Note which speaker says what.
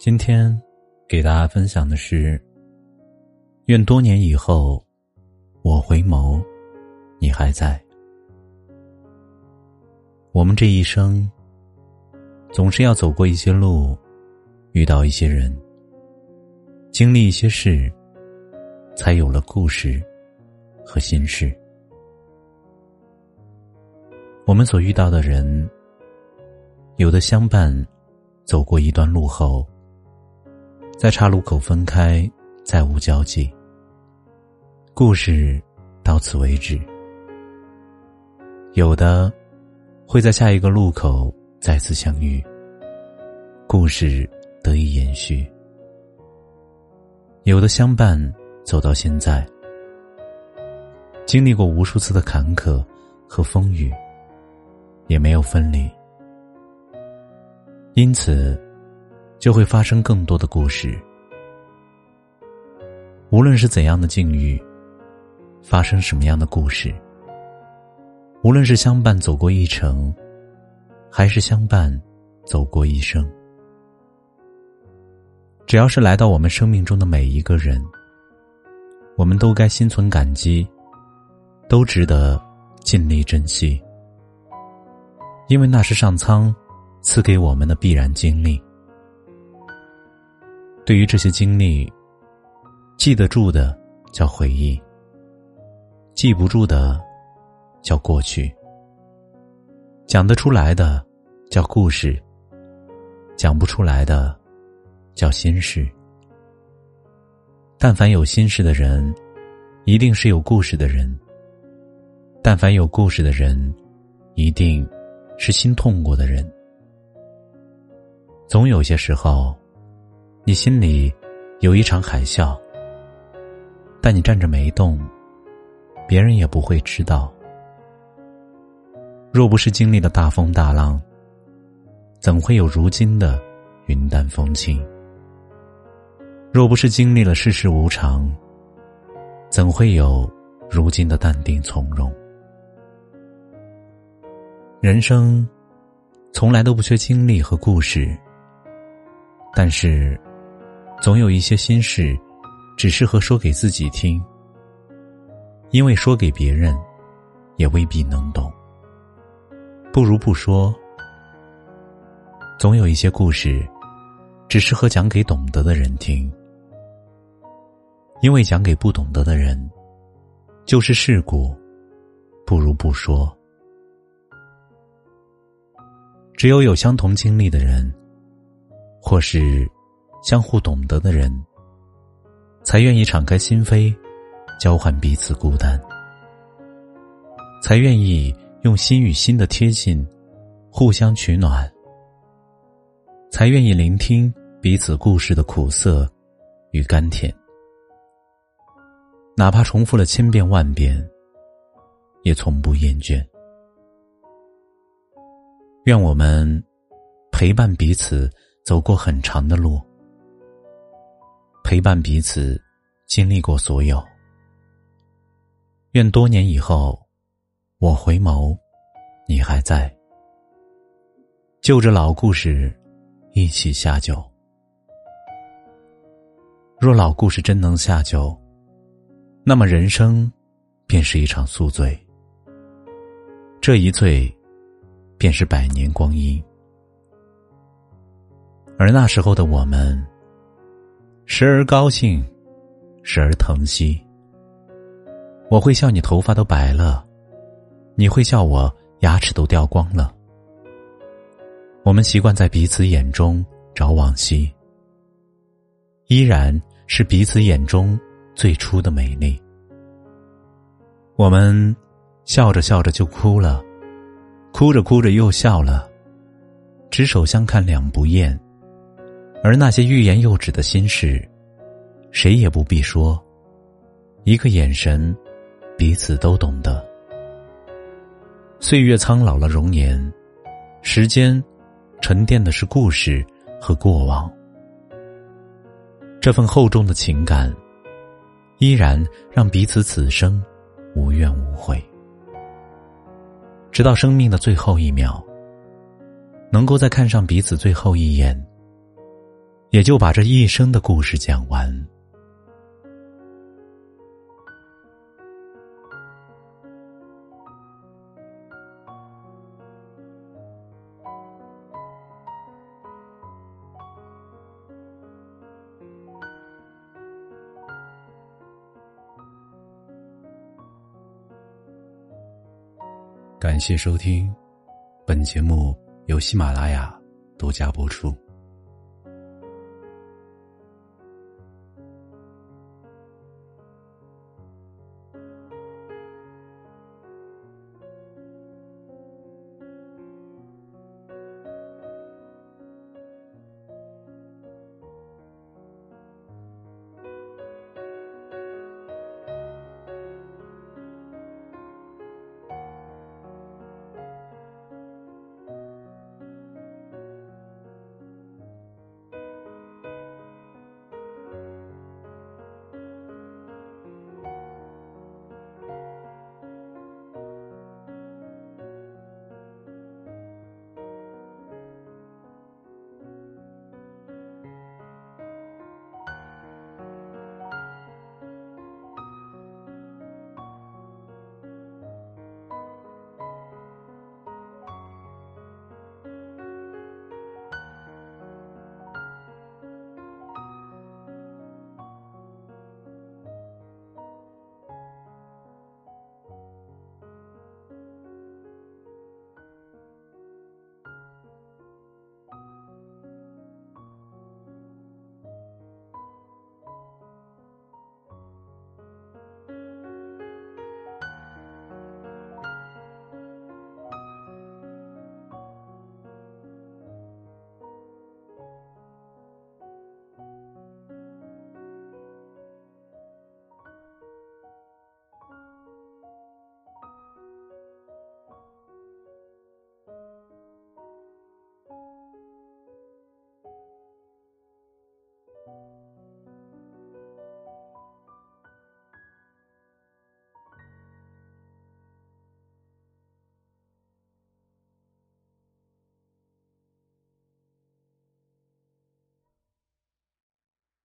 Speaker 1: 今天给大家分享的是：愿多年以后，我回眸，你还在。我们这一生，总是要走过一些路，遇到一些人，经历一些事，才有了故事和心事。我们所遇到的人，有的相伴，走过一段路后。在岔路口分开，再无交集。故事到此为止。有的会在下一个路口再次相遇，故事得以延续。有的相伴走到现在，经历过无数次的坎坷和风雨，也没有分离，因此。就会发生更多的故事。无论是怎样的境遇，发生什么样的故事，无论是相伴走过一程，还是相伴走过一生，只要是来到我们生命中的每一个人，我们都该心存感激，都值得尽力珍惜，因为那是上苍赐给我们的必然经历。对于这些经历，记得住的叫回忆，记不住的叫过去。讲得出来的叫故事，讲不出来的叫心事。但凡有心事的人，一定是有故事的人；但凡有故事的人，一定是心痛过的人。总有些时候。你心里有一场海啸，但你站着没动，别人也不会知道。若不是经历了大风大浪，怎会有如今的云淡风轻？若不是经历了世事无常，怎会有如今的淡定从容？人生从来都不缺经历和故事，但是。总有一些心事，只适合说给自己听，因为说给别人，也未必能懂。不如不说。总有一些故事，只适合讲给懂得的人听，因为讲给不懂得的人，就是事故。不如不说。只有有相同经历的人，或是。相互懂得的人，才愿意敞开心扉，交换彼此孤单；才愿意用心与心的贴近，互相取暖；才愿意聆听彼此故事的苦涩与甘甜。哪怕重复了千遍万遍，也从不厌倦。愿我们陪伴彼此走过很长的路。陪伴彼此，经历过所有。愿多年以后，我回眸，你还在。就着老故事，一起下酒。若老故事真能下酒，那么人生便是一场宿醉。这一醉，便是百年光阴。而那时候的我们。时而高兴，时而疼惜。我会笑你头发都白了，你会笑我牙齿都掉光了。我们习惯在彼此眼中找往昔，依然是彼此眼中最初的美丽。我们笑着笑着就哭了，哭着哭着又笑了，执手相看两不厌。而那些欲言又止的心事，谁也不必说，一个眼神，彼此都懂得。岁月苍老了容颜，时间沉淀的是故事和过往。这份厚重的情感，依然让彼此此生无怨无悔。直到生命的最后一秒，能够再看上彼此最后一眼，也就把这一生的故事讲完。感谢收听，本节目由喜马拉雅独家播出。